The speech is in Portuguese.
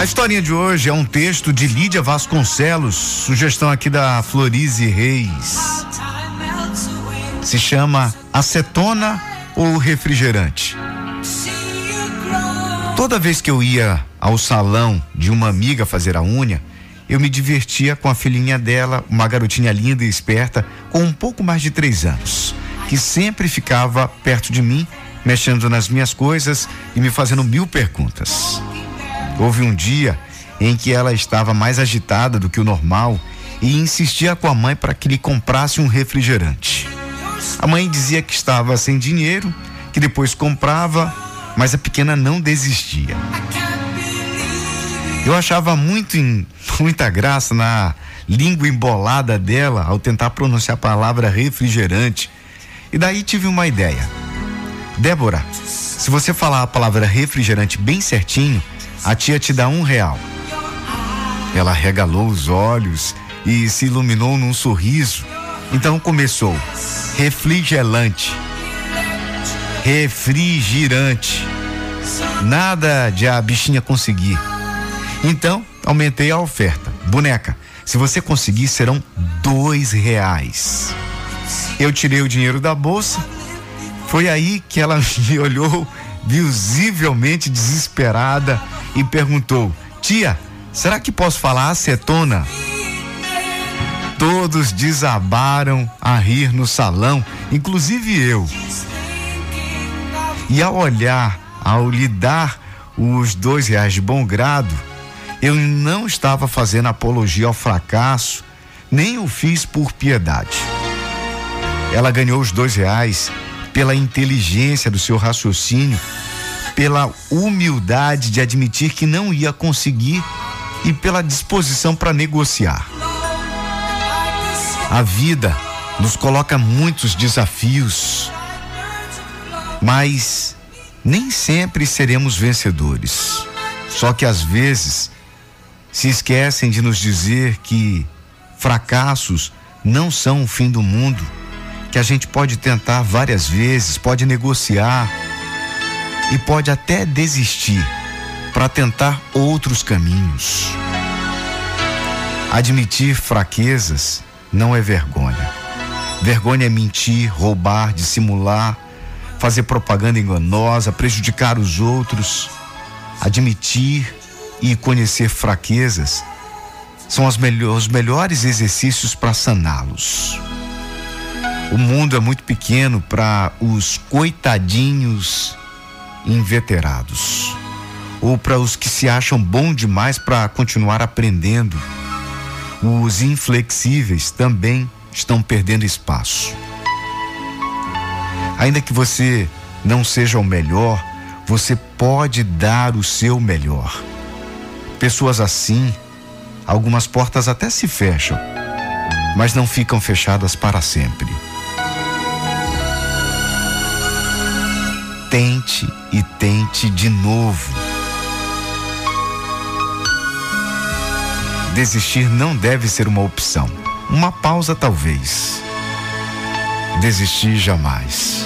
A historinha de hoje é um texto de Lídia Vasconcelos, sugestão aqui da Florize Reis. Se chama acetona ou refrigerante. Toda vez que eu ia ao salão de uma amiga fazer a unha, eu me divertia com a filhinha dela, uma garotinha linda e esperta, com um pouco mais de três anos, que sempre ficava perto de mim, mexendo nas minhas coisas e me fazendo mil perguntas. Houve um dia em que ela estava mais agitada do que o normal e insistia com a mãe para que lhe comprasse um refrigerante. A mãe dizia que estava sem dinheiro, que depois comprava, mas a pequena não desistia. Eu achava muito muita graça na língua embolada dela ao tentar pronunciar a palavra refrigerante. E daí tive uma ideia. Débora, se você falar a palavra refrigerante bem certinho, a tia te dá um real. Ela regalou os olhos e se iluminou num sorriso. Então começou: refrigerante, refrigerante. Nada de a bichinha conseguir. Então aumentei a oferta. Boneca, se você conseguir, serão dois reais. Eu tirei o dinheiro da bolsa. Foi aí que ela me olhou visivelmente desesperada e perguntou: Tia, será que posso falar acetona? Todos desabaram a rir no salão, inclusive eu. E ao olhar, ao lhe dar os dois reais de bom grado, eu não estava fazendo apologia ao fracasso, nem o fiz por piedade. Ela ganhou os dois reais pela inteligência do seu raciocínio pela humildade de admitir que não ia conseguir e pela disposição para negociar. A vida nos coloca muitos desafios, mas nem sempre seremos vencedores. Só que às vezes se esquecem de nos dizer que fracassos não são o fim do mundo, que a gente pode tentar várias vezes, pode negociar e pode até desistir para tentar outros caminhos. Admitir fraquezas não é vergonha. Vergonha é mentir, roubar, dissimular, fazer propaganda enganosa, prejudicar os outros. Admitir e conhecer fraquezas são os melhores exercícios para saná-los. O mundo é muito pequeno para os coitadinhos inveterados ou para os que se acham bom demais para continuar aprendendo. Os inflexíveis também estão perdendo espaço. Ainda que você não seja o melhor, você pode dar o seu melhor. Pessoas assim, algumas portas até se fecham, mas não ficam fechadas para sempre. Tente e tente de novo. Desistir não deve ser uma opção. Uma pausa, talvez. Desistir jamais.